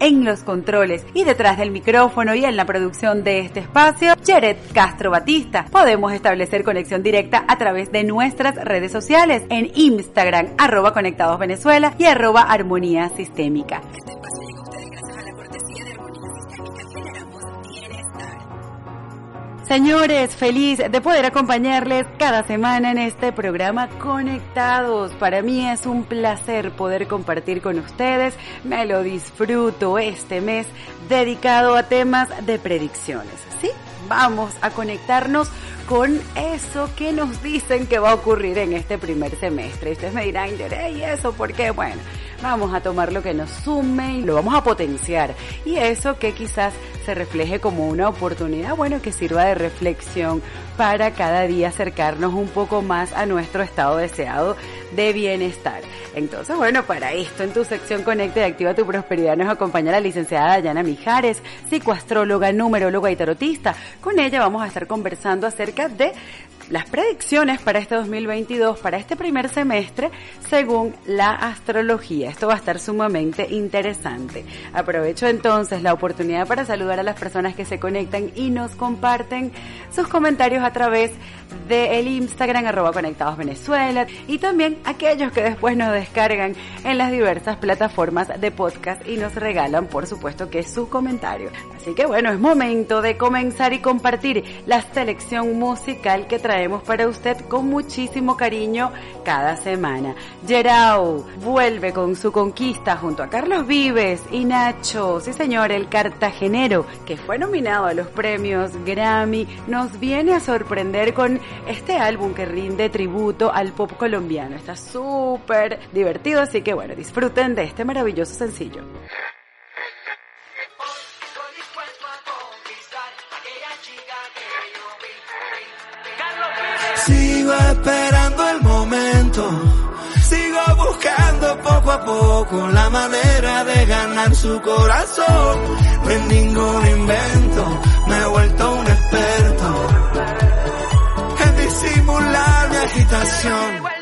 en los controles y detrás del micrófono y en la producción de este espacio, Jared Castro Batista. Podemos establecer conexión directa a través de nuestras redes sociales en Instagram, arroba Conectados Venezuela y arroba Armonía Sistémica. Señores, feliz de poder acompañarles cada semana en este programa Conectados. Para mí es un placer poder compartir con ustedes. Me lo disfruto este mes dedicado a temas de predicciones. ¿Sí? Vamos a conectarnos con eso que nos dicen que va a ocurrir en este primer semestre. ustedes me dirán, ¿y eso por qué? Bueno, vamos a tomar lo que nos sume y lo vamos a potenciar. Y eso que quizás se refleje como una oportunidad, bueno, que sirva de reflexión para cada día acercarnos un poco más a nuestro estado deseado de bienestar. Entonces, bueno, para esto en tu sección Conecta y Activa tu Prosperidad nos acompaña la licenciada Dayana Mijares, psicoastróloga, numeróloga y tarotista. Con ella vamos a estar conversando acerca de las predicciones para este 2022, para este primer semestre, según la astrología. Esto va a estar sumamente interesante. Aprovecho entonces la oportunidad para saludar a las personas que se conectan y nos comparten sus comentarios a través del Instagram arroba conectados y también aquellos que después nos descargan en las diversas plataformas de podcast y nos regalan por supuesto que sus comentarios. Así que bueno, es momento de comenzar y compartir la selección musical que trae traemos para usted con muchísimo cariño cada semana. Gerau vuelve con su conquista junto a Carlos Vives y Nacho, sí señor, el cartagenero, que fue nominado a los premios Grammy, nos viene a sorprender con este álbum que rinde tributo al pop colombiano. Está súper divertido, así que bueno, disfruten de este maravilloso sencillo. Sigo esperando el momento. Sigo buscando poco a poco la manera de ganar su corazón. No es ningún invento, me he vuelto un experto en disimular mi agitación.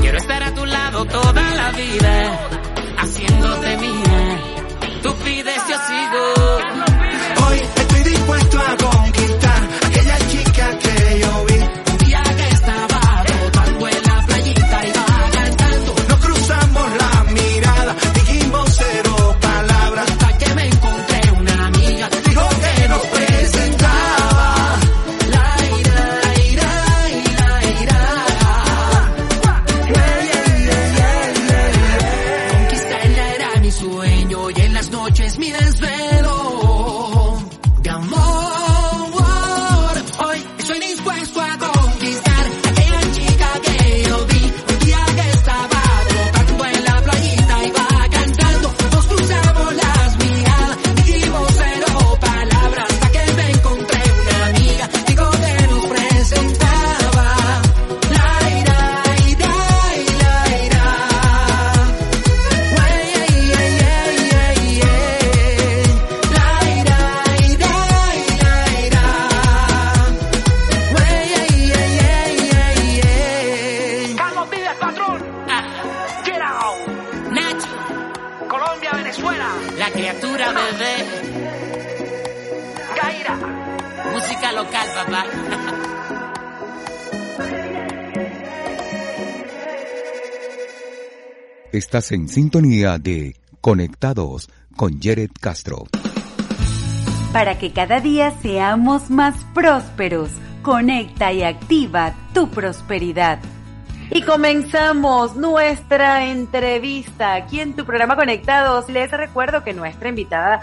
Quiero estar a tu lado toda la vida, En sintonía de Conectados con Jared Castro. Para que cada día seamos más prósperos, conecta y activa tu prosperidad. Y comenzamos nuestra entrevista aquí en tu programa Conectados. Les recuerdo que nuestra invitada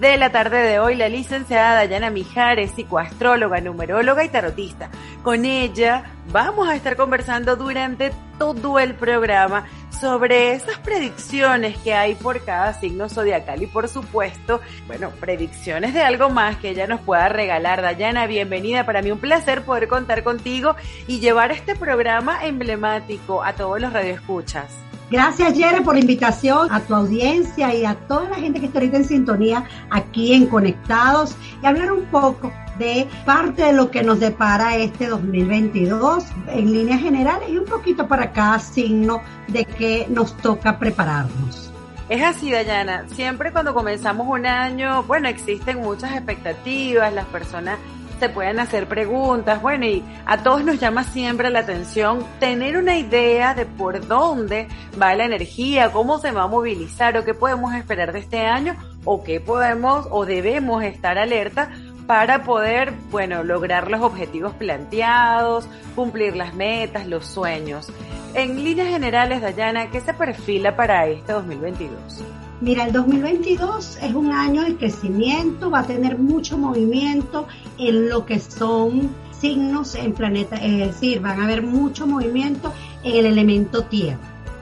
de la tarde de hoy, la licenciada Dayana Mijares, psicoastróloga, numeróloga y tarotista. Con ella vamos a estar conversando durante todo el programa sobre esas predicciones que hay por cada signo zodiacal y por supuesto, bueno, predicciones de algo más que ella nos pueda regalar. Dayana, bienvenida. Para mí un placer poder contar contigo y llevar este programa emblemático a todos los radioescuchas. Gracias, Yere, por la invitación a tu audiencia y a toda la gente que está ahorita en sintonía aquí en Conectados y hablar un poco de parte de lo que nos depara este 2022 en líneas generales y un poquito para cada signo de que nos toca prepararnos. Es así, Dayana. Siempre cuando comenzamos un año, bueno, existen muchas expectativas, las personas se pueden hacer preguntas, bueno, y a todos nos llama siempre la atención tener una idea de por dónde va la energía, cómo se va a movilizar o qué podemos esperar de este año o qué podemos o debemos estar alerta para poder, bueno, lograr los objetivos planteados, cumplir las metas, los sueños. En líneas generales, Dayana, ¿qué se perfila para este 2022? Mira, el 2022 es un año de crecimiento, va a tener mucho movimiento en lo que son signos en planeta, es decir, van a haber mucho movimiento en el elemento tierra.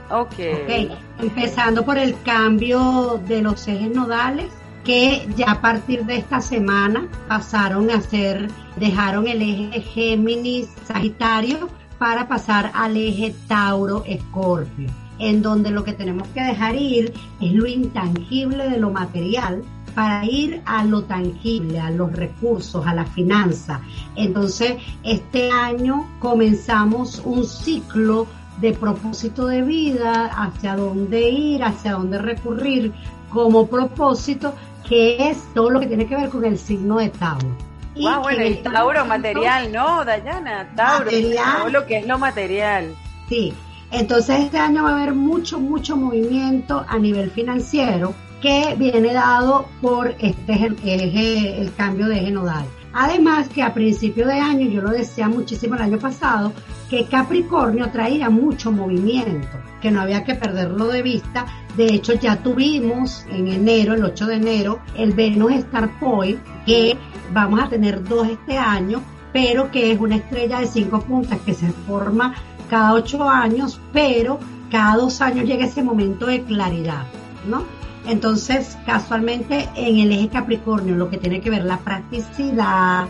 Ok. Ok, empezando por el cambio de los ejes nodales, que ya a partir de esta semana pasaron a ser, dejaron el eje Géminis-Sagitario para pasar al eje Tauro-Escorpio, en donde lo que tenemos que dejar ir es lo intangible de lo material para ir a lo tangible, a los recursos, a la finanza. Entonces, este año comenzamos un ciclo de propósito de vida, hacia dónde ir, hacia dónde recurrir como propósito, que es todo lo que tiene que ver con el signo de Tauro. Y Wow, bueno, en el Tauro material, ¿no, Dayana? Tauro, Material. todo lo que es lo material. Sí, entonces este año va a haber mucho, mucho movimiento a nivel financiero que viene dado por este eje- el cambio de eje nodal. Además que a principio de año, yo lo decía muchísimo el año pasado, que Capricornio traía mucho movimiento, que no había que perderlo de vista. De hecho, ya tuvimos en enero, el 8 de enero, el Venus Star Point, que vamos a tener dos este año, pero que es una estrella de cinco puntas que se forma cada ocho años, pero cada dos años llega ese momento de claridad, ¿no? Entonces, casualmente en el eje Capricornio, lo que tiene que ver la practicidad,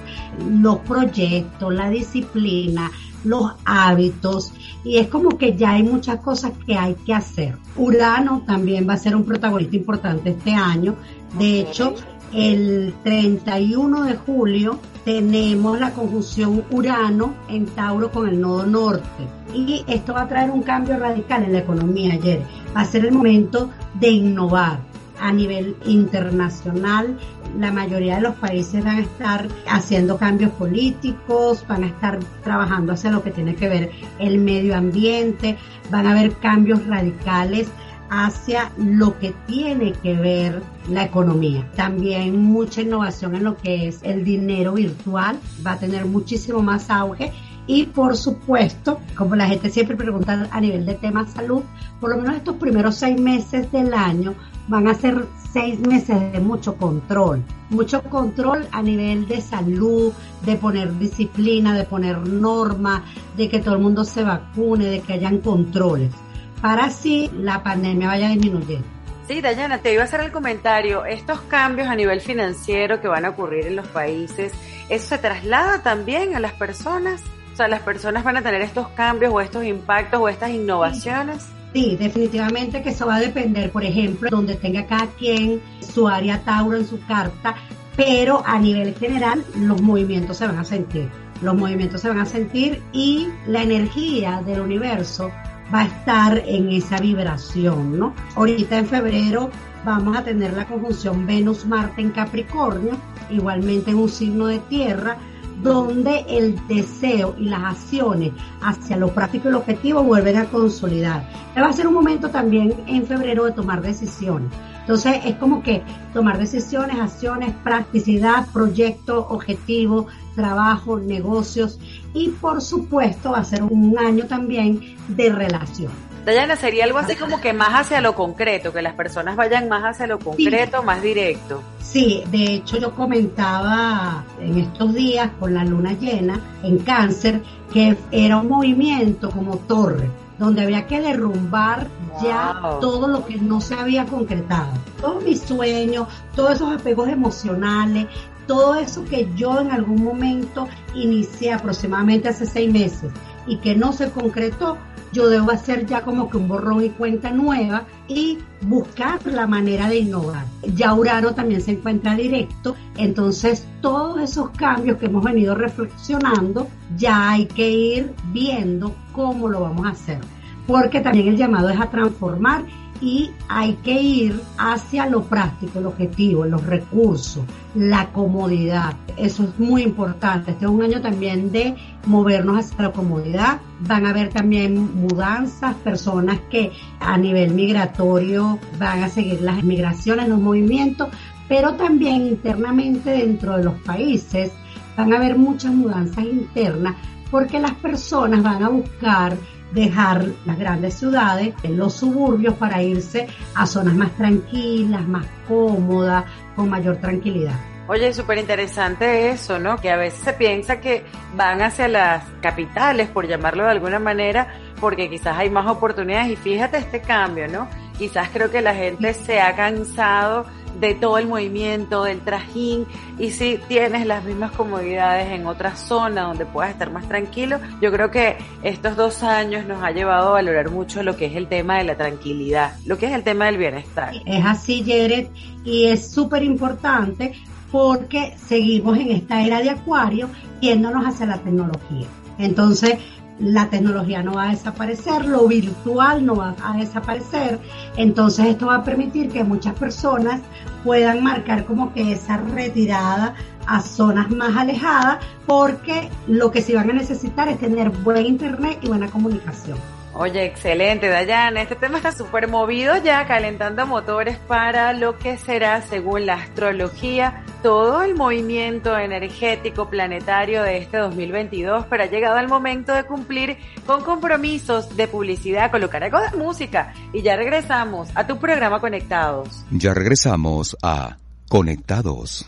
los proyectos, la disciplina, los hábitos, y es como que ya hay muchas cosas que hay que hacer. Urano también va a ser un protagonista importante este año. De hecho, el 31 de julio tenemos la conjunción Urano en Tauro con el nodo norte. Y esto va a traer un cambio radical en la economía ayer. Va a ser el momento de innovar a nivel internacional. La mayoría de los países van a estar haciendo cambios políticos, van a estar trabajando hacia lo que tiene que ver el medio ambiente, van a haber cambios radicales hacia lo que tiene que ver la economía. También mucha innovación en lo que es el dinero virtual, va a tener muchísimo más auge. Y por supuesto, como la gente siempre pregunta a nivel de tema salud, por lo menos estos primeros seis meses del año van a ser seis meses de mucho control, mucho control a nivel de salud, de poner disciplina, de poner normas, de que todo el mundo se vacune, de que hayan controles, para así la pandemia vaya disminuyendo. Sí, Dayana, te iba a hacer el comentario. Estos cambios a nivel financiero que van a ocurrir en los países, ¿eso se traslada también a las personas? O sea, las personas van a tener estos cambios o estos impactos o estas innovaciones. Sí, definitivamente que eso va a depender, por ejemplo, donde tenga cada quien su área Tauro en su carta, pero a nivel general los movimientos se van a sentir. Los movimientos se van a sentir y la energía del universo va a estar en esa vibración, ¿no? Ahorita en febrero vamos a tener la conjunción Venus-Marte en Capricornio, igualmente en un signo de tierra, donde el deseo y las acciones hacia lo práctico y lo objetivo vuelven a consolidar. Va a ser un momento también en febrero de tomar decisiones. Entonces es como que tomar decisiones, acciones, practicidad, proyecto, objetivo, trabajo, negocios y por supuesto va a ser un año también de relación. Dayana, sería algo así como que más hacia lo concreto, que las personas vayan más hacia lo concreto, más directo. Sí, de hecho yo comentaba en estos días con la luna llena en cáncer que era un movimiento como torre, donde había que derrumbar ya todo lo que no se había concretado. Todos mis sueños, todos esos apegos emocionales, todo eso que yo en algún momento inicié aproximadamente hace seis meses y que no se concretó, yo debo hacer ya como que un borrón y cuenta nueva y buscar la manera de innovar. Ya Urano también se encuentra directo, entonces todos esos cambios que hemos venido reflexionando, ya hay que ir viendo cómo lo vamos a hacer. Porque también el llamado es a transformar y hay que ir hacia lo práctico, el objetivo, los recursos, la comodidad. Eso es muy importante. Este es un año también de movernos hacia la comodidad. Van a haber también mudanzas, personas que a nivel migratorio van a seguir las migraciones, los movimientos, pero también internamente dentro de los países van a haber muchas mudanzas internas porque las personas van a buscar dejar las grandes ciudades, en los suburbios, para irse a zonas más tranquilas, más cómodas, con mayor tranquilidad. Oye, súper interesante eso, ¿no? Que a veces se piensa que van hacia las capitales, por llamarlo de alguna manera, porque quizás hay más oportunidades. Y fíjate este cambio, ¿no? Quizás creo que la gente se ha cansado de todo el movimiento, del trajín, y si tienes las mismas comodidades en otra zona donde puedas estar más tranquilo, yo creo que estos dos años nos ha llevado a valorar mucho lo que es el tema de la tranquilidad, lo que es el tema del bienestar. Es así, Jared, y es súper importante porque seguimos en esta era de acuario yéndonos hacia la tecnología. Entonces, la tecnología no va a desaparecer, lo virtual no va a desaparecer, entonces esto va a permitir que muchas personas puedan marcar como que esa retirada a zonas más alejadas porque lo que sí van a necesitar es tener buen internet y buena comunicación. Oye, excelente, Dayan. Este tema está súper movido ya, calentando motores para lo que será, según la astrología, todo el movimiento energético planetario de este 2022, pero ha llegado el momento de cumplir con compromisos de publicidad, colocar algo de música. Y ya regresamos a tu programa Conectados. Ya regresamos a Conectados.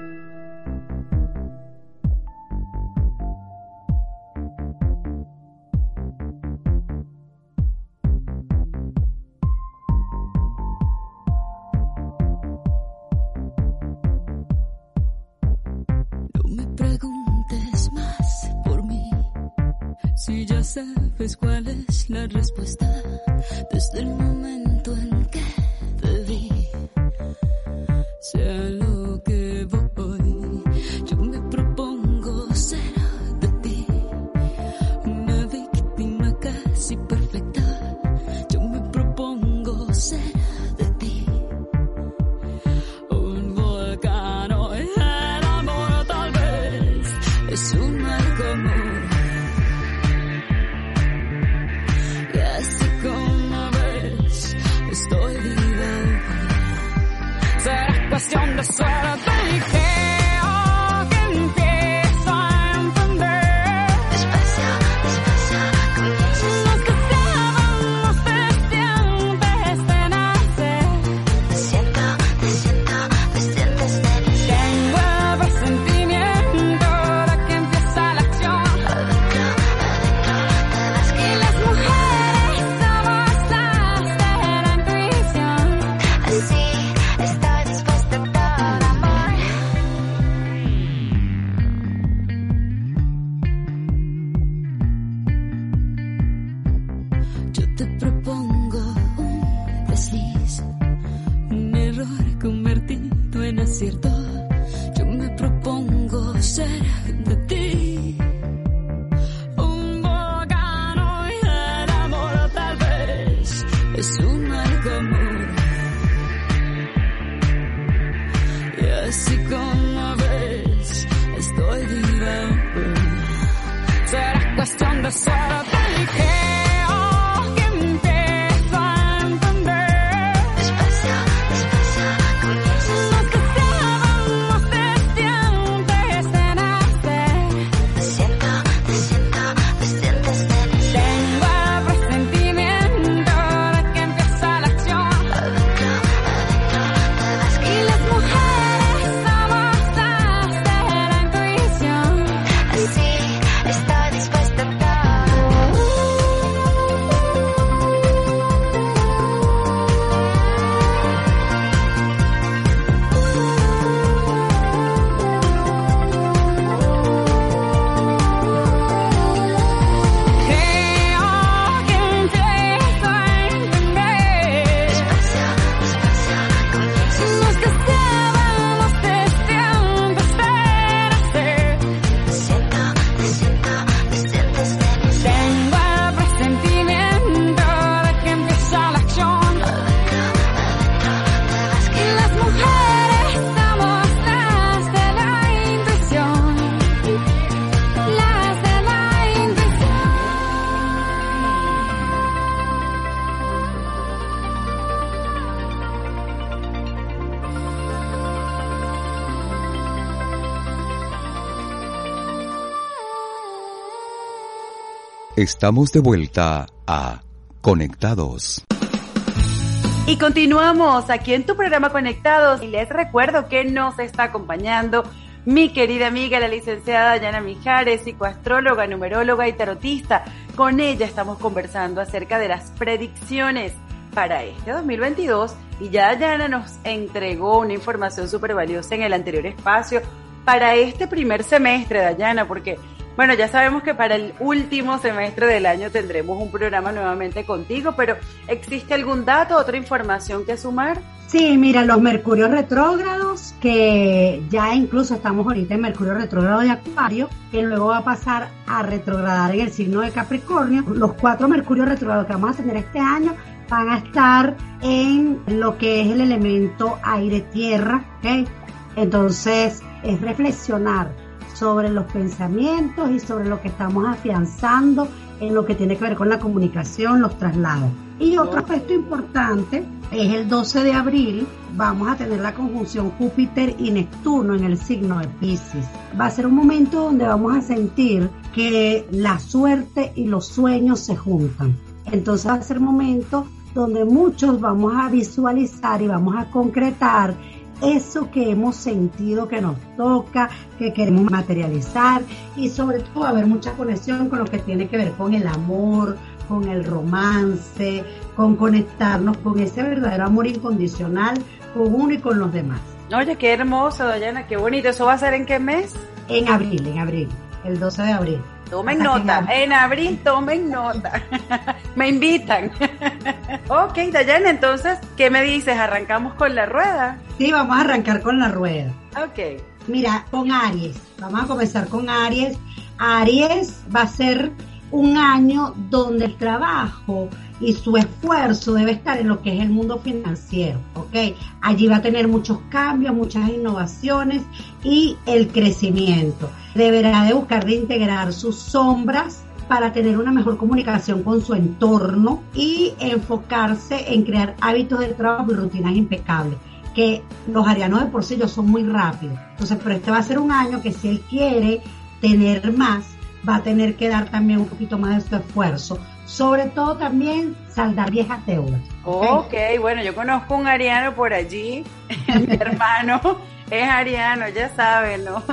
La respuesta desde el momento en que te vi. Será cuestión de Estamos de vuelta a Conectados. Y continuamos aquí en tu programa Conectados y les recuerdo que nos está acompañando mi querida amiga, la licenciada Dayana Mijares, psicoastróloga, numeróloga y tarotista. Con ella estamos conversando acerca de las predicciones para este 2022 y ya Dayana nos entregó una información súper valiosa en el anterior espacio para este primer semestre, Dayana, porque bueno, ya sabemos que para el último semestre del año tendremos un programa nuevamente contigo, pero ¿existe algún dato, otra información que sumar? Sí, mira, los mercurios retrógrados, que ya incluso estamos ahorita en mercurio retrógrado de Acuario, que luego va a pasar a retrogradar en el signo de Capricornio. Los cuatro mercurios retrógrados que vamos a tener este año van a estar en lo que es el elemento aire-tierra, ¿ok? Entonces, es reflexionar sobre los pensamientos y sobre lo que estamos afianzando en lo que tiene que ver con la comunicación, los traslados. Y otro aspecto importante es el 12 de abril, vamos a tener la conjunción Júpiter y Neptuno en el signo de Pisces. Va a ser un momento donde vamos a sentir que la suerte y los sueños se juntan. Entonces va a ser un momento donde muchos vamos a visualizar y vamos a concretar eso que hemos sentido que nos toca, que queremos materializar y sobre todo va a haber mucha conexión con lo que tiene que ver con el amor, con el romance, con conectarnos con ese verdadero amor incondicional con uno y con los demás. Oye, qué hermoso, Dayana, qué bonito. ¿Eso va a ser en qué mes? En abril, en abril, el 12 de abril. Tomen nota, en abril tomen nota. me invitan. ok, Dayana, entonces, ¿qué me dices? ¿Arrancamos con la rueda? Sí, vamos a arrancar con la rueda. Ok. Mira, con Aries. Vamos a comenzar con Aries. Aries va a ser un año donde el trabajo y su esfuerzo debe estar en lo que es el mundo financiero, ¿ok? Allí va a tener muchos cambios, muchas innovaciones y el crecimiento. Deberá de buscar de integrar sus sombras para tener una mejor comunicación con su entorno y enfocarse en crear hábitos de trabajo y rutinas impecables. que los arianos de por sí ellos son muy rápidos. Entonces, pero este va a ser un año que si él quiere tener más, va a tener que dar también un poquito más de su esfuerzo. Sobre todo también saldar viejas deudas. Ok, bueno, yo conozco un ariano por allí, mi hermano es ariano, ya saben, ¿no?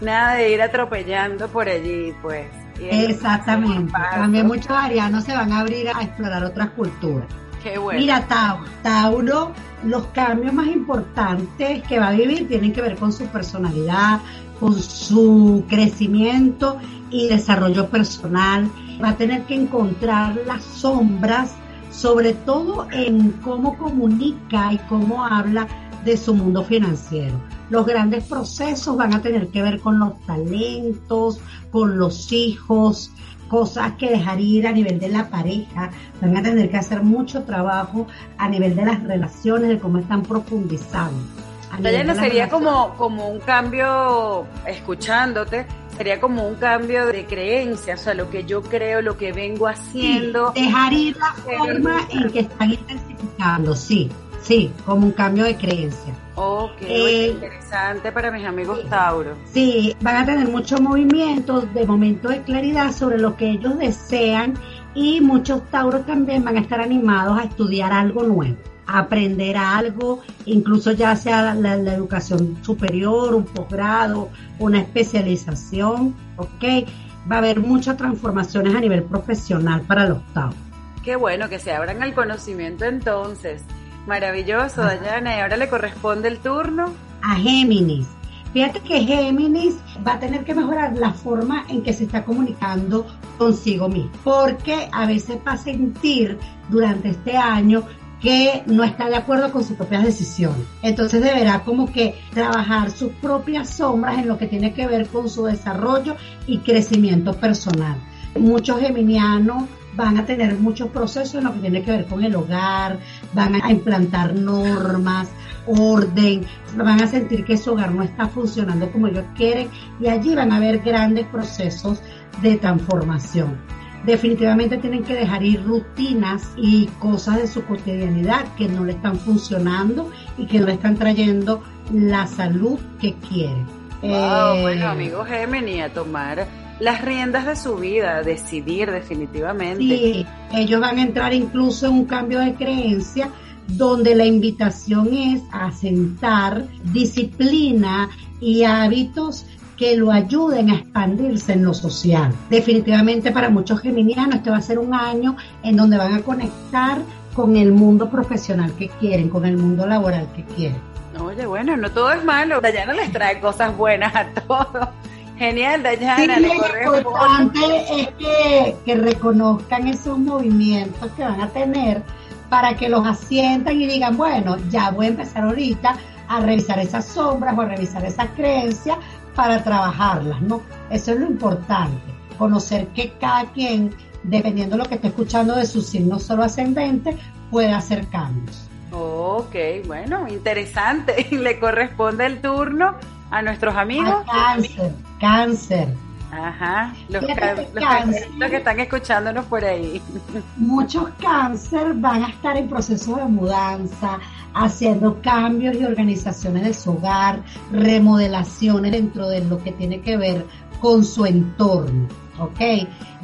Nada de ir atropellando por allí, pues. Exactamente. También muchos arianos se van a abrir a explorar otras culturas. Qué bueno. Mira, Tauro, Tauro, los cambios más importantes que va a vivir tienen que ver con su personalidad, su crecimiento y desarrollo personal. Va a tener que encontrar las sombras, sobre todo en cómo comunica y cómo habla de su mundo financiero. Los grandes procesos van a tener que ver con los talentos, con los hijos, cosas que dejar ir a nivel de la pareja, van a tener que hacer mucho trabajo a nivel de las relaciones, de cómo están profundizando. Dayana, sería como, como un cambio, escuchándote, sería como un cambio de creencia, o sea, lo que yo creo, lo que vengo haciendo. dejar ir la forma en que están intensificando, sí, sí, como un cambio de creencia. Ok, eh, interesante para mis amigos Tauro. Sí, van a tener mucho movimiento, de momento de claridad sobre lo que ellos desean y muchos Tauros también van a estar animados a estudiar algo nuevo aprender algo, incluso ya sea la, educación superior, un posgrado, una especialización, ¿ok? Va a haber muchas transformaciones a nivel profesional para los Tauros. Qué bueno que se abran al conocimiento entonces. Maravilloso, Dayana. Y ahora le corresponde el turno a Géminis. Fíjate que Géminis va a tener que mejorar la forma en que se está comunicando consigo mismo, porque a veces va a sentir durante este año que no está de acuerdo con sus propias decisiones. Entonces deberá como que trabajar sus propias sombras en lo que tiene que ver con su desarrollo y crecimiento personal. Muchos geminianos van a tener muchos procesos en lo que tiene que ver con el hogar, van a implantar normas, orden, van a sentir que su hogar no está funcionando como ellos quieren y allí van a haber grandes procesos de transformación definitivamente tienen que dejar ir rutinas y cosas de su cotidianidad que no le están funcionando y que no le están trayendo la salud que quieren. Wow, bueno, eh, amigo Gemini, a tomar las riendas de su vida, decidir definitivamente. Sí, ellos van a entrar incluso en un cambio de creencia donde la invitación es a sentar disciplina y hábitos que lo ayuden a expandirse en lo social. Definitivamente para muchos geminianos este va a ser un año en donde van a conectar con el mundo profesional que quieren, con el mundo laboral que quieren. Oye, bueno, no todo es malo. Dayana les trae cosas buenas a todos. Genial, Dayana. Sí, lo importante es que, que reconozcan esos movimientos que van a tener para que los asientan y digan, bueno, ya voy a empezar ahorita a revisar esas sombras o a revisar esas creencias para trabajarlas, ¿no? Eso es lo importante, conocer que cada quien, dependiendo de lo que esté escuchando de su signo solo ascendente, puede hacer cambios. Ok, bueno, interesante. Le corresponde el turno a nuestros amigos. cáncer, cáncer. Ajá, los, que están escuchándonos por ahí. Muchos cáncer van a estar en proceso de mudanza, haciendo cambios y organizaciones de su hogar, remodelaciones dentro de lo que tiene que ver con su entorno. ¿ok?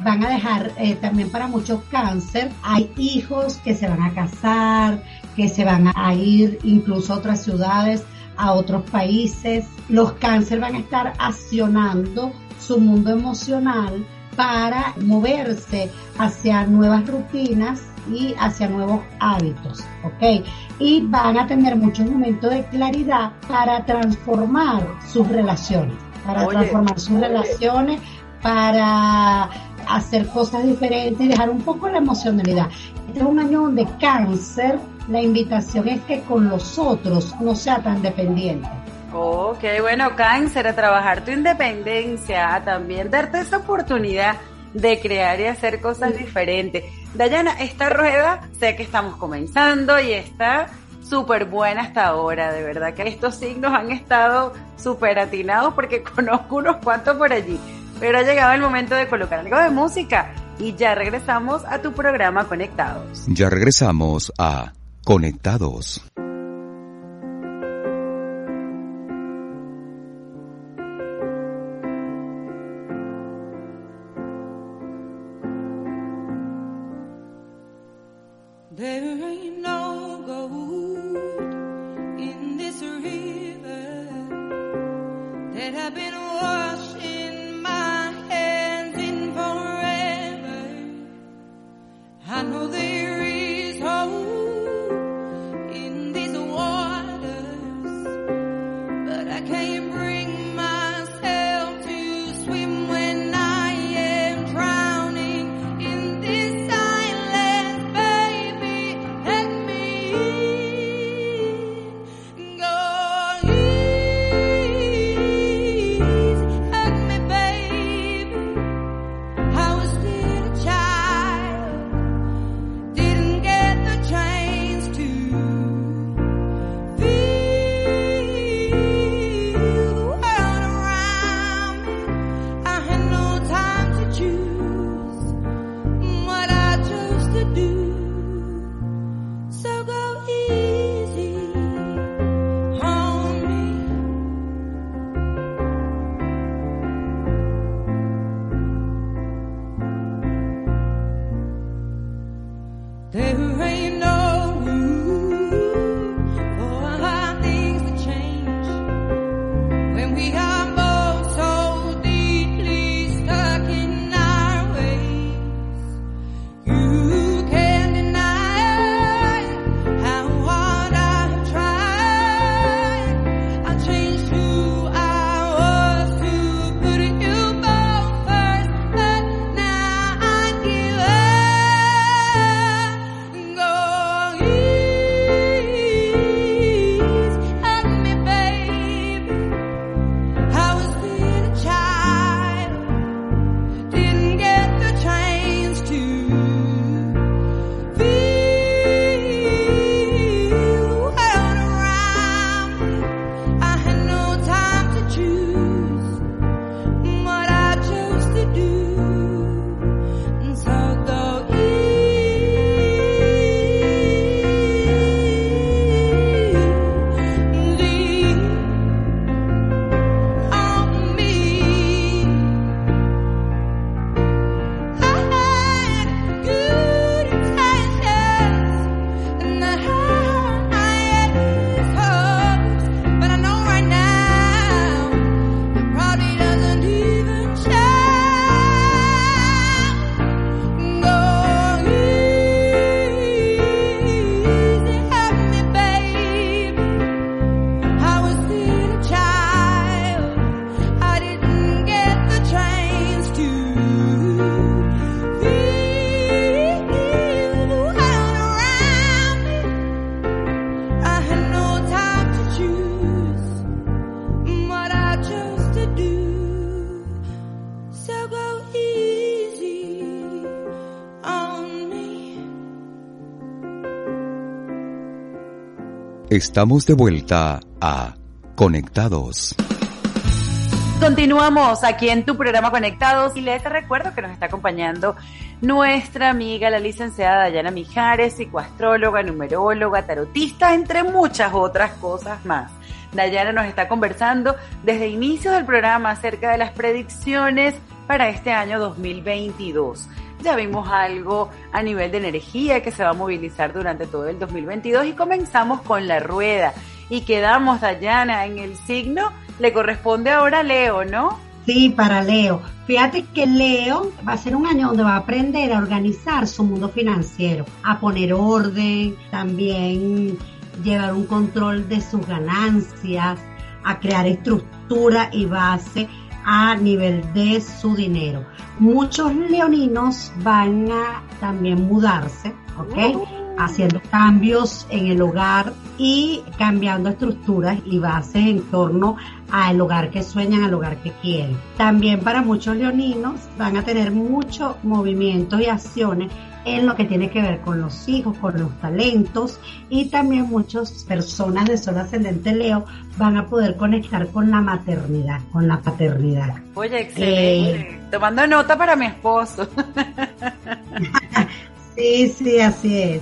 Van a dejar eh, también para muchos cáncer, hay hijos que se van a casar, que se van a ir incluso a otras ciudades, a otros países. Los cáncer van a estar accionando su mundo emocional para moverse hacia nuevas rutinas y hacia nuevos hábitos, ¿ok? Y van a tener muchos momentos de claridad para transformar sus relaciones, para transformar sus relaciones, para hacer cosas diferentes y dejar un poco la emocionalidad. Este es un año donde cáncer, la invitación es que con los otros no sea tan dependiente Ok, bueno, cáncer, a trabajar tu independencia, a también darte esa oportunidad de crear y hacer cosas diferentes. Dayana, esta rueda sé que estamos comenzando y está súper buena hasta ahora, de verdad que estos signos han estado súper atinados porque conozco unos cuantos por allí, pero ha llegado el momento de colocar algo de música y ya regresamos a tu programa Conectados. Ya regresamos a Conectados. Estamos de vuelta a Conectados. Continuamos aquí en tu programa Conectados y les recuerdo que nos está acompañando nuestra amiga, la licenciada Dayana Mijares, psicoastróloga, numeróloga, tarotista, entre muchas otras cosas más. Dayana nos está conversando desde inicios del programa acerca de las predicciones para este año 2022. Ya vimos algo a nivel de energía que se va a movilizar durante todo el 2022 y comenzamos con la rueda. Y quedamos, Dayana, en el signo, le corresponde ahora a Leo, ¿no? Sí, para Leo. Fíjate que Leo va a ser un año donde va a aprender a organizar su mundo financiero, a poner orden, también llevar un control de sus ganancias, a crear estructura y base a nivel de su dinero. Muchos leoninos van a también mudarse, ¿ok? Haciendo cambios en el hogar y cambiando estructuras y bases en torno al hogar que sueñan, al hogar que quieren. También para muchos leoninos van a tener muchos movimientos y acciones en lo que tiene que ver con los hijos, con los talentos y también muchas personas de sol ascendente Leo van a poder conectar con la maternidad, con la paternidad. Oye, excelente. Eh, Tomando nota para mi esposo. sí, sí, así es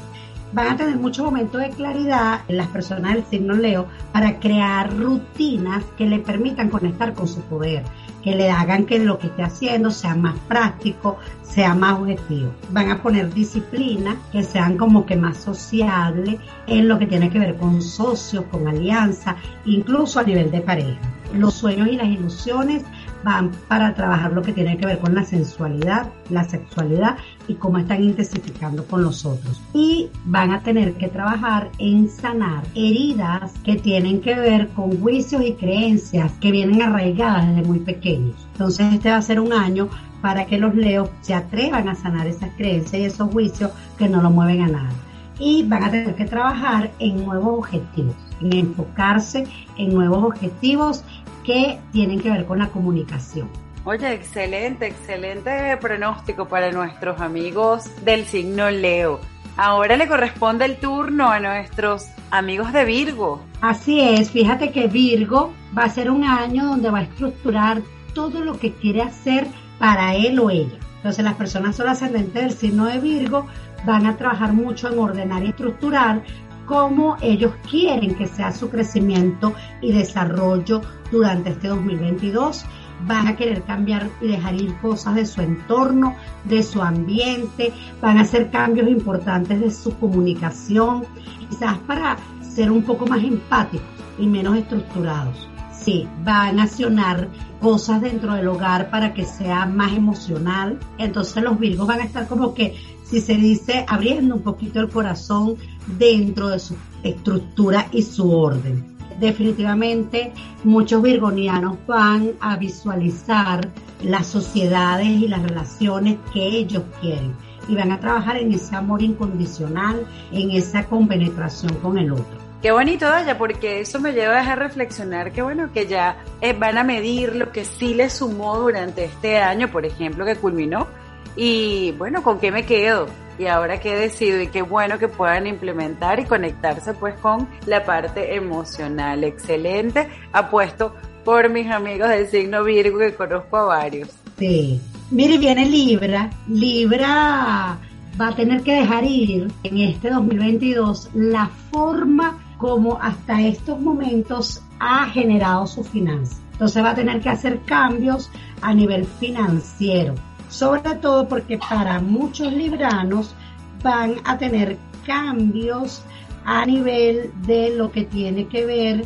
van a tener muchos momentos de claridad las personas del signo Leo para crear rutinas que le permitan conectar con su poder, que le hagan que lo que esté haciendo sea más práctico, sea más objetivo. Van a poner disciplina, que sean como que más sociables en lo que tiene que ver con socios, con alianza, incluso a nivel de pareja. Los sueños y las ilusiones van para trabajar lo que tiene que ver con la sensualidad, la sexualidad y cómo están intensificando con los otros. Y van a tener que trabajar en sanar heridas que tienen que ver con juicios y creencias que vienen arraigadas desde muy pequeños. Entonces este va a ser un año para que los leos se atrevan a sanar esas creencias y esos juicios que no lo mueven a nada. Y van a tener que trabajar en nuevos objetivos, en enfocarse en nuevos objetivos que tienen que ver con la comunicación. Oye, excelente, excelente pronóstico para nuestros amigos del signo Leo. Ahora le corresponde el turno a nuestros amigos de Virgo. Así es, fíjate que Virgo va a ser un año donde va a estructurar todo lo que quiere hacer para él o ella. Entonces las personas son ascendentes del signo de Virgo van a trabajar mucho en ordenar y estructurar cómo ellos quieren que sea su crecimiento y desarrollo durante este 2022. Van a querer cambiar y dejar ir cosas de su entorno, de su ambiente, van a hacer cambios importantes de su comunicación, quizás para ser un poco más empáticos y menos estructurados. Sí, van a accionar cosas dentro del hogar para que sea más emocional. Entonces los virgos van a estar como que si se dice, abriendo un poquito el corazón dentro de su estructura y su orden. Definitivamente muchos virgonianos van a visualizar las sociedades y las relaciones que ellos quieren y van a trabajar en ese amor incondicional, en esa compenetración con el otro. Qué bonito, Daya, porque eso me lleva a reflexionar que bueno, que ya eh, van a medir lo que sí les sumó durante este año, por ejemplo, que culminó, y bueno, ¿con qué me quedo? Y ahora qué decido y qué bueno que puedan implementar y conectarse pues con la parte emocional. Excelente, apuesto por mis amigos del signo Virgo que conozco a varios. Sí. Mire, viene Libra. Libra va a tener que dejar ir en este 2022 la forma como hasta estos momentos ha generado su finanza. Entonces va a tener que hacer cambios a nivel financiero sobre todo porque para muchos libranos van a tener cambios a nivel de lo que tiene que ver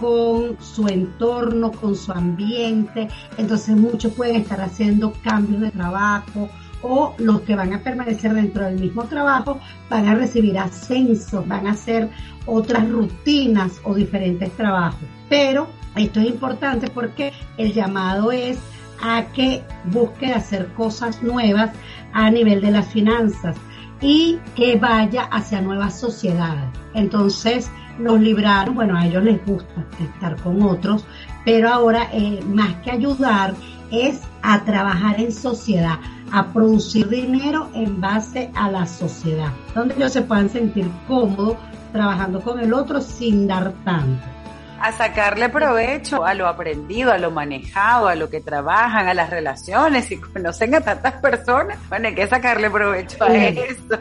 con su entorno, con su ambiente. Entonces muchos pueden estar haciendo cambios de trabajo o los que van a permanecer dentro del mismo trabajo van a recibir ascensos, van a hacer otras rutinas o diferentes trabajos. Pero esto es importante porque el llamado es a que busque hacer cosas nuevas a nivel de las finanzas y que vaya hacia nuevas sociedades. Entonces, los libraron, bueno, a ellos les gusta estar con otros, pero ahora eh, más que ayudar es a trabajar en sociedad, a producir dinero en base a la sociedad, donde ellos se puedan sentir cómodos trabajando con el otro sin dar tanto a sacarle provecho a lo aprendido, a lo manejado, a lo que trabajan, a las relaciones y conocen a tantas personas. Bueno, hay que sacarle provecho a eso.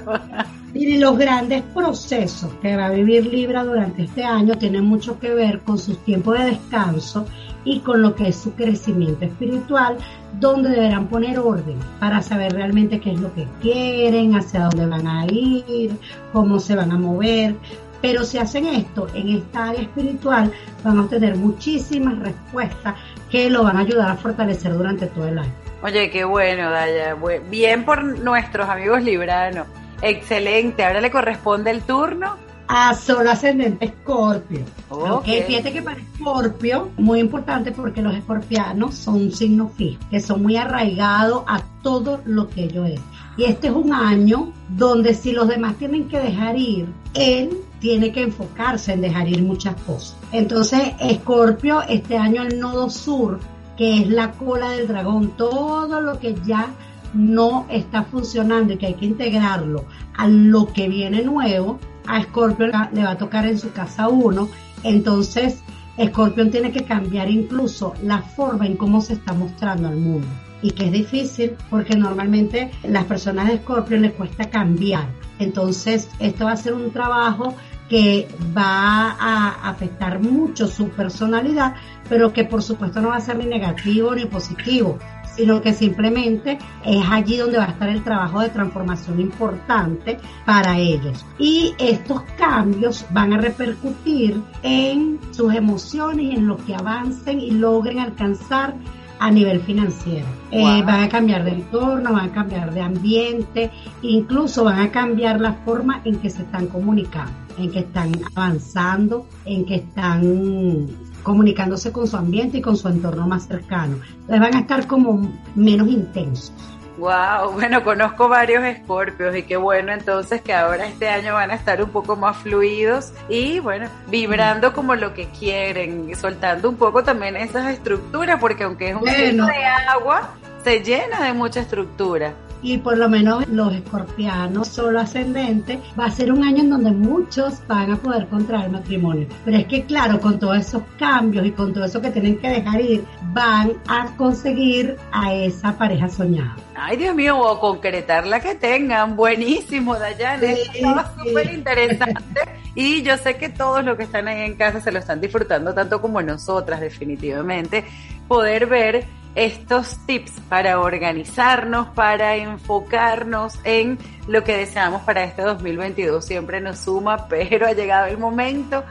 Mire, los grandes procesos que va a vivir Libra durante este año tienen mucho que ver con sus tiempos de descanso y con lo que es su crecimiento espiritual, donde deberán poner orden para saber realmente qué es lo que quieren, hacia dónde van a ir, cómo se van a mover, pero si hacen esto en esta área espiritual, van a obtener muchísimas respuestas que lo van a ayudar a fortalecer durante todo el año. Oye, qué bueno, Daya. Bien por nuestros amigos libranos. Excelente. Ahora le corresponde el turno a Sol ascendente Escorpio. Okay. Fíjate que para Escorpio, muy importante porque los escorpianos son un signo fijo, que son muy arraigados a todo lo que ellos es. Y este es un año donde si los demás tienen que dejar ir, él tiene que enfocarse en dejar ir muchas cosas. Entonces, Escorpio, este año el nodo sur, que es la cola del dragón, todo lo que ya no está funcionando y que hay que integrarlo a lo que viene nuevo, a Escorpio le va a tocar en su casa uno, entonces Escorpio tiene que cambiar incluso la forma en cómo se está mostrando al mundo y que es difícil porque normalmente las personas de Escorpio les cuesta cambiar. Entonces, esto va a ser un trabajo que va a afectar mucho su personalidad, pero que por supuesto no va a ser ni negativo ni positivo, sino que simplemente es allí donde va a estar el trabajo de transformación importante para ellos. Y estos cambios van a repercutir en sus emociones en lo que avancen y logren alcanzar a nivel financiero. Eh, van a cambiar de entorno, van a cambiar de ambiente, incluso van a cambiar la forma en que se están comunicando, en que están avanzando, en que están comunicándose con su ambiente y con su entorno más cercano. Entonces van a estar como menos intensos. Wow, bueno, conozco varios escorpios y qué bueno entonces que ahora este año van a estar un poco más fluidos y bueno, vibrando como lo que quieren, soltando un poco también esas estructuras, porque aunque es un bueno. de agua, se llena de mucha estructura y por lo menos los escorpianos solo ascendente va a ser un año en donde muchos van a poder contraer matrimonio. Pero es que claro, con todos esos cambios y con todo eso que tienen que dejar ir, van a conseguir a esa pareja soñada. Ay, Dios mío, o concretar la que tengan. Buenísimo, Dayane. Sí, Estaba súper interesante. y yo sé que todos los que están ahí en casa se lo están disfrutando tanto como nosotras, definitivamente. Poder ver estos tips para organizarnos, para enfocarnos en lo que deseamos para este 2022. Siempre nos suma, pero ha llegado el momento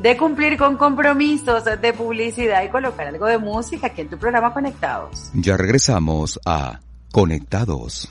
de cumplir con compromisos de publicidad y colocar algo de música aquí en tu programa Conectados. Ya regresamos a Conectados.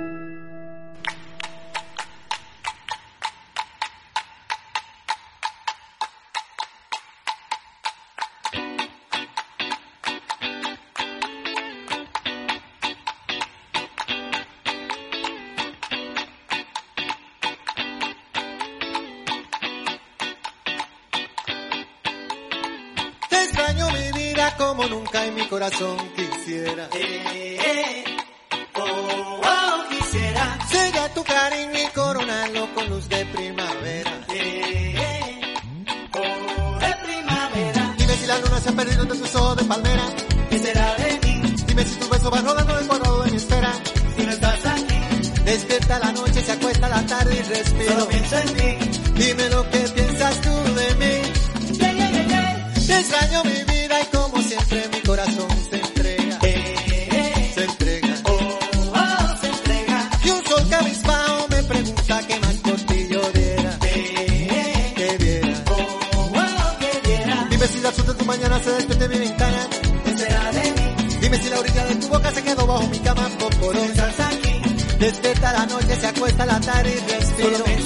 Despierta la noche, se acuesta la tarde y respiro.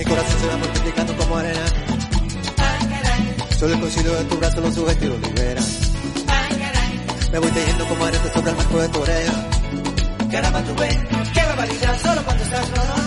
Mi corazón se va multiplicando como arena. Solo el concilio de tu brazo lo sujeta y lo libera. Me voy tejiendo como arena sobre el marco de tu oreja. Caramba, tú ves. Qué barbaridad. Solo cuando estás no,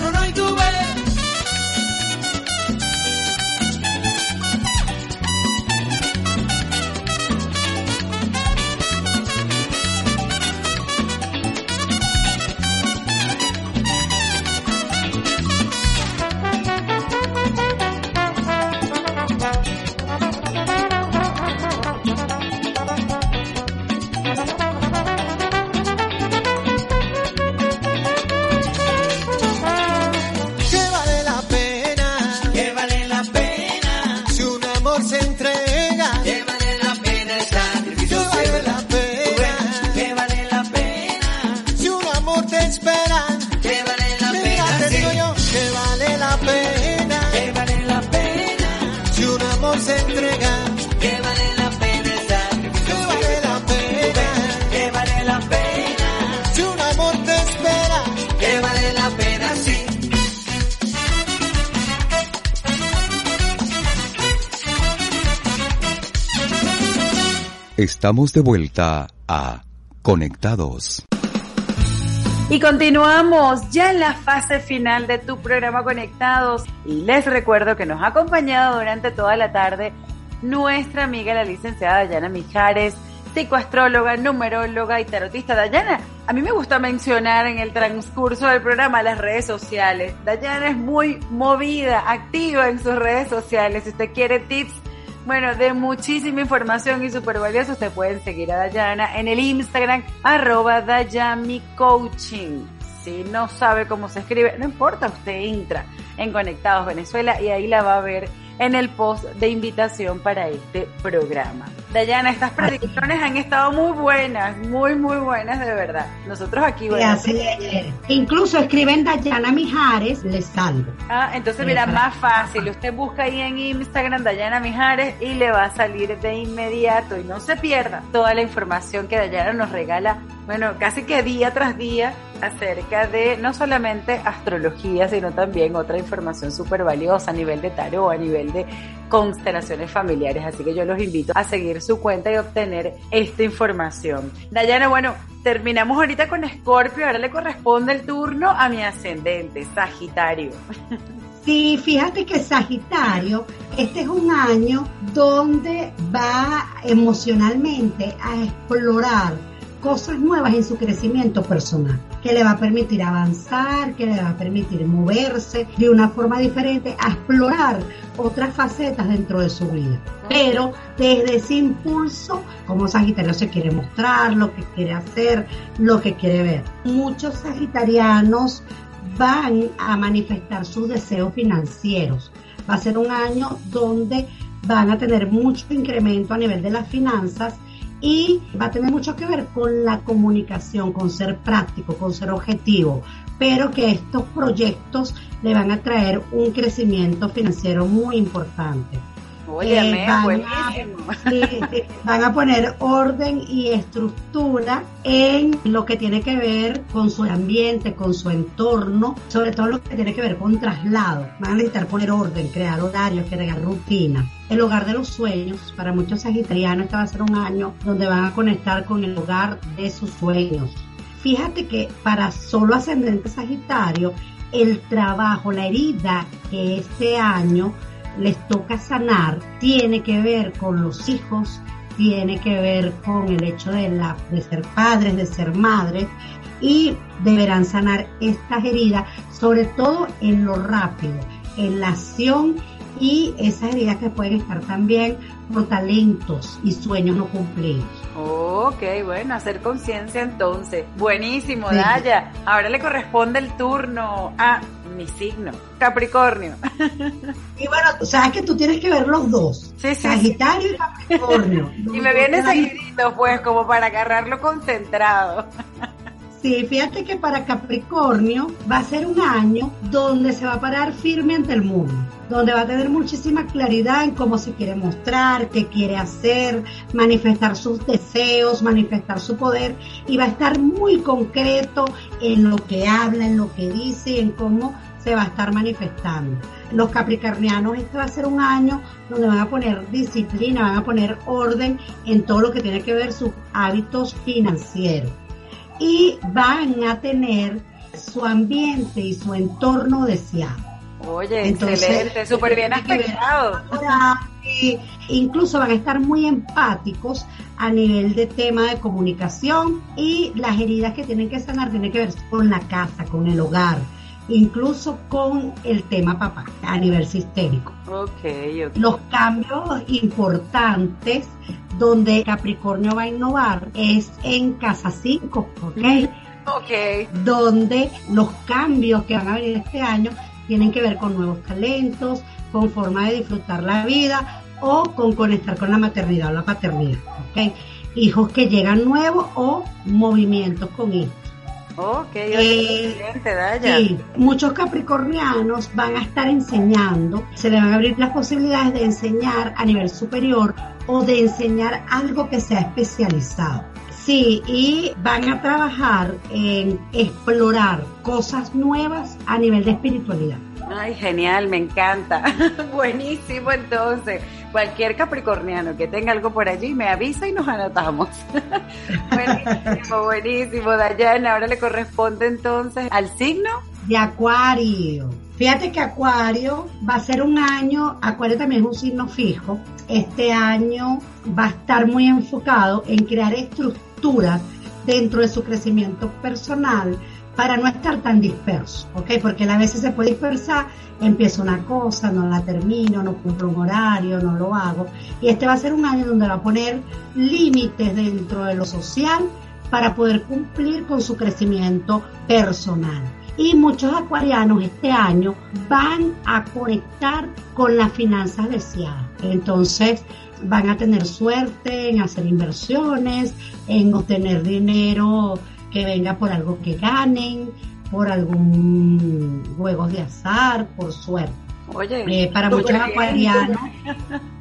Estamos de vuelta a Conectados. Y continuamos ya en la fase final de tu programa Conectados. Y les recuerdo que nos ha acompañado durante toda la tarde nuestra amiga la licenciada Dayana Mijares, psicoastróloga, numeróloga y tarotista. Dayana, a mí me gusta mencionar en el transcurso del programa las redes sociales. Dayana es muy movida, activa en sus redes sociales. Si usted quiere tips bueno, de muchísima información y súper valiosa, usted pueden seguir a Dayana en el Instagram, arroba Dayami. Si no sabe cómo se escribe, no importa, usted entra en Conectados Venezuela y ahí la va a ver en el post de invitación para este programa. Dayana, estas predicciones han estado muy buenas, muy, muy buenas de verdad. Nosotros aquí, bueno. Incluso escriben Dayana Mijares, les salgo. Ah, entonces mira, más fácil, usted busca ahí en Instagram Dayana Mijares y le va a salir de inmediato y no se pierda toda la información que Dayana nos regala, bueno, casi que día tras día acerca de no solamente astrología, sino también otra información súper valiosa a nivel de tarot, a nivel de constelaciones familiares. Así que yo los invito a seguir su cuenta y obtener esta información. Dayana, bueno, terminamos ahorita con Escorpio, ahora le corresponde el turno a mi ascendente, Sagitario. Sí, fíjate que Sagitario, este es un año donde va emocionalmente a explorar cosas nuevas en su crecimiento personal, que le va a permitir avanzar, que le va a permitir moverse de una forma diferente, a explorar otras facetas dentro de su vida. Pero desde ese impulso, como Sagitario se quiere mostrar, lo que quiere hacer, lo que quiere ver. Muchos sagitarianos van a manifestar sus deseos financieros. Va a ser un año donde van a tener mucho incremento a nivel de las finanzas y va a tener mucho que ver con la comunicación, con ser práctico, con ser objetivo, pero que estos proyectos le van a traer un crecimiento financiero muy importante. Oye, Eh, van, a, sí, sí, van a poner orden y estructura en lo que tiene que ver con su ambiente, con su entorno, sobre todo lo que tiene que ver con traslado. Van a necesitar poner orden, crear horarios, crear rutina. El hogar de los sueños, para muchos sagitarianos este va a ser un año donde van a conectar con el hogar de sus sueños. Fíjate que para solo ascendente sagitario, el trabajo, la herida que este año les toca sanar tiene que ver con los hijos, tiene que ver con el hecho de, la, de ser padres, de ser madres y deberán sanar estas heridas, sobre todo en lo rápido, en la acción y esas heridas que pueden estar también por talentos y sueños no cumplidos. Ok, bueno, hacer conciencia entonces. Buenísimo, Sí. Daya. Ahora le corresponde el turno a mi signo, Capricornio. Y bueno, tú sabes que tú tienes que ver los dos, Sí, sí. Sagitario y Capricornio. Y me viene seguidito, pues, como para agarrarlo concentrado. Sí, fíjate que para Capricornio va a ser un año donde se va a parar firme ante el mundo, donde va a tener muchísima claridad en cómo se quiere mostrar, qué quiere hacer, manifestar sus deseos, manifestar su poder y va a estar muy concreto en lo que habla, en lo que dice y en cómo se va a estar manifestando. Los capricornianos, este va a ser un año donde van a poner disciplina, van a poner orden en todo lo que tiene que ver sus hábitos financieros y van a tener su ambiente y su entorno deseado. Oye, Entonces, excelente, súper bien aspectado. Eh, incluso van a estar muy empáticos a nivel de tema de comunicación y las heridas que tienen que sanar tienen que ver con la casa, con el hogar, incluso con el tema papá a nivel sistémico. Ok, ok. Los cambios importantes donde Capricornio va a innovar es en casa 5, ¿ok? Ok. donde los cambios que van a venir este año tienen que ver con nuevos talentos, con forma de disfrutar la vida o con conectar con la maternidad o la paternidad. ¿ok? Hijos que llegan nuevos o movimientos con hijos. Eh, excelente. Sí, muchos capricornianos van a estar enseñando, se les van a abrir las posibilidades de enseñar a nivel superior o de enseñar algo que sea especializado. Sí, y van a trabajar en explorar cosas nuevas a nivel de espiritualidad. Ay, genial, me encanta. Buenísimo, entonces. Cualquier capricorniano que tenga algo por allí me avisa y nos anotamos. buenísimo, buenísimo, Dayana. Ahora le corresponde entonces al signo. de Acuario. Fíjate que Acuario va a ser un año, Acuario también es un signo fijo, este año va a estar muy enfocado en crear estructuras dentro de su crecimiento personal para no estar tan disperso, ¿ok? Porque a veces se puede dispersar, empiezo una cosa, no la termino, no cumplo un horario, no lo hago. Y este va a ser un año donde va a poner límites dentro de lo social para poder cumplir con su crecimiento personal. Y muchos acuarianos este año van a conectar con las finanzas deseadas. Entonces van a tener suerte en hacer inversiones, en obtener dinero que venga por algo que ganen, por algún juegos de azar, por suerte. Oye, Eh, para muchos acuarianos,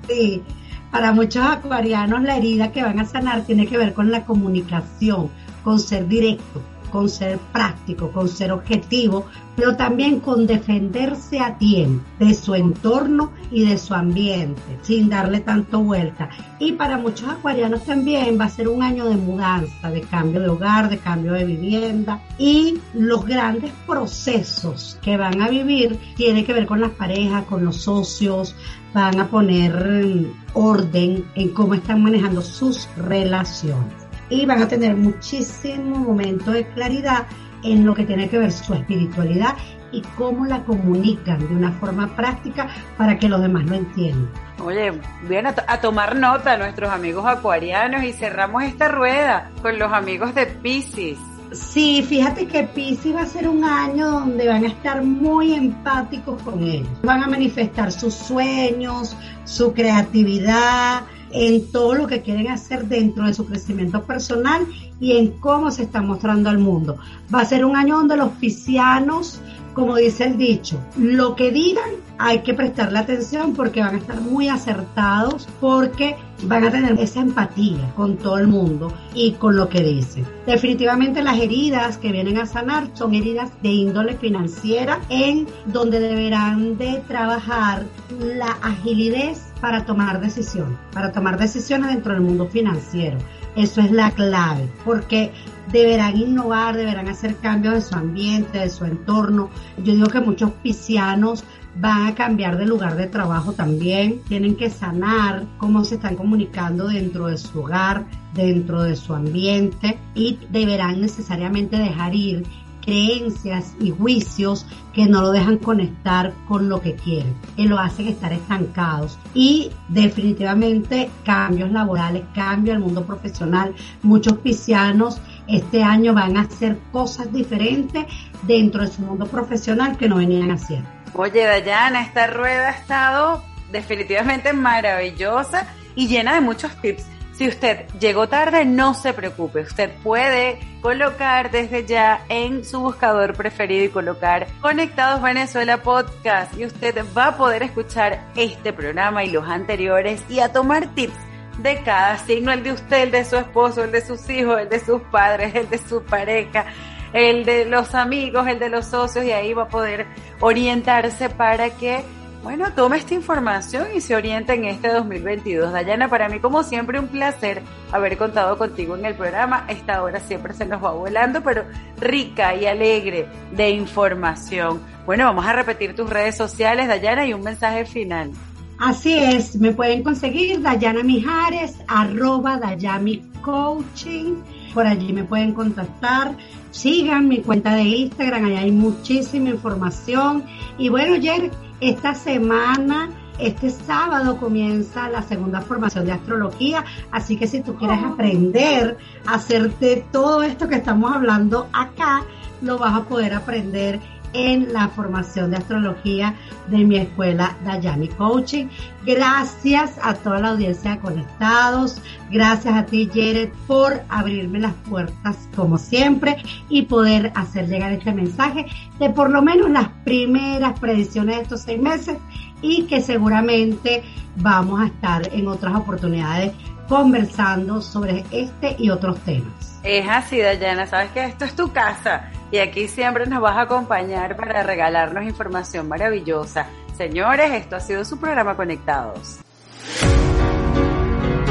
sí, para muchos acuarianos la herida que van a sanar tiene que ver con la comunicación, con ser directo, con ser práctico, con ser objetivo, pero también con defenderse a tiempo de su entorno y de su ambiente, sin darle tanto vuelta. Y para muchos acuarianos también va a ser un año de mudanza, de cambio de hogar, de cambio de vivienda y los grandes procesos que van a vivir tiene que ver con las parejas, con los socios, van a poner orden en cómo están manejando sus relaciones y van a tener muchísimo momento de claridad en lo que tiene que ver su espiritualidad y cómo la comunican de una forma práctica para que los demás lo entiendan. Oye, bien a, to- a tomar nota nuestros amigos acuarianos y cerramos esta rueda con los amigos de Pisces. Sí, fíjate que Pisces va a ser un año donde van a estar muy empáticos con ellos. Van a manifestar sus sueños, su creatividad, en todo lo que quieren hacer dentro de su crecimiento personal y en cómo se están mostrando al mundo. Va a ser un año donde los piscianos como dice el dicho, lo que digan hay que prestarle atención porque van a estar muy acertados, porque van a tener esa empatía con todo el mundo y con lo que dicen. Definitivamente las heridas que vienen a sanar son heridas de índole financiera en donde deberán de trabajar la agilidad para tomar decisiones, para tomar decisiones dentro del mundo financiero. Eso es la clave, porque deberán innovar, deberán hacer cambios en su ambiente, de su entorno. Yo digo que muchos piscianos van a cambiar de lugar de trabajo también, tienen que sanar cómo se están comunicando dentro de su hogar, dentro de su ambiente y deberán necesariamente dejar ir creencias y juicios que no lo dejan conectar con lo que quieren, que lo hacen estar estancados y definitivamente cambios laborales, cambio al mundo profesional. Muchos piscianos este año van a hacer cosas diferentes dentro de su mundo profesional que no venían haciendo. Oye, Dayana, esta rueda ha estado definitivamente maravillosa y llena de muchos tips. Si usted llegó tarde, no se preocupe. Usted puede colocar desde ya en su buscador preferido y colocar Conectados Venezuela Podcast y usted va a poder escuchar este programa y los anteriores y a tomar tips de cada signo, el de usted, el de su esposo, el de sus hijos, el de sus padres, el de su pareja, el de los amigos, el de los socios, y ahí va a poder orientarse para que, bueno, tome esta información y se oriente en este 2022. Dayana, para mí como siempre un placer haber contado contigo en el programa. Esta hora siempre se nos va volando, pero rica y alegre de información. Bueno, vamos a repetir tus redes sociales, Dayana, y un mensaje final. Así es, me pueden conseguir Dayana Mijares, arroba Dayami Coaching. Por allí me pueden contactar. Sigan mi cuenta de Instagram, allá hay muchísima información. Y bueno, ayer, esta semana, este sábado comienza la segunda formación de astrología, así que si tú quieres aprender a hacerte todo esto que estamos hablando acá, lo vas a poder aprender en la formación de astrología de mi escuela Dayami Coaching. Gracias a toda la audiencia de Conectados. Gracias a ti, Jared, por abrirme las puertas como siempre y poder hacer llegar este mensaje de por lo menos las primeras predicciones de estos seis meses y que seguramente vamos a estar en otras oportunidades conversando sobre este y otros temas. Es así, Dayana, sabes que esto es tu casa y aquí siempre nos vas a acompañar para regalarnos información maravillosa. Señores, esto ha sido su programa Conectados.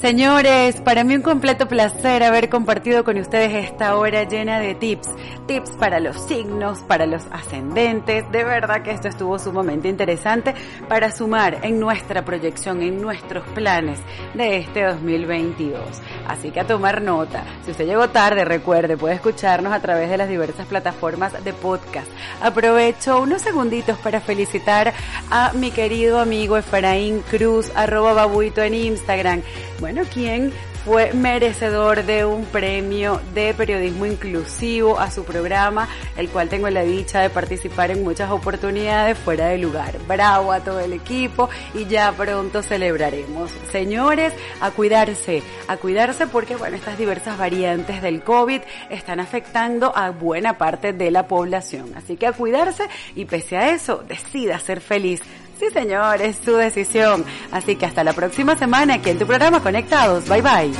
Señores, para mí un completo placer haber compartido con ustedes esta hora llena de tips. Tips para los signos, para los ascendentes. De verdad que esto estuvo sumamente interesante para sumar en nuestra proyección, en nuestros planes de este 2022. Así que a tomar nota. Si usted llegó tarde, recuerde, puede escucharnos a través de las diversas plataformas de podcast. Aprovecho unos segunditos para felicitar a mi querido amigo Efraín Cruz, arroba babuito en Instagram ¿quién fue merecedor de un premio de periodismo inclusivo a su programa, el cual tengo la dicha de participar en muchas oportunidades fuera de lugar. Bravo a todo el equipo y ya pronto celebraremos. Señores, a cuidarse, a cuidarse porque bueno, estas diversas variantes del COVID están afectando a buena parte de la población. Así que a cuidarse y pese a eso, decida ser feliz. Sí, señor, es su decisión. Así que hasta la próxima semana aquí en tu programa Conectados. Bye bye.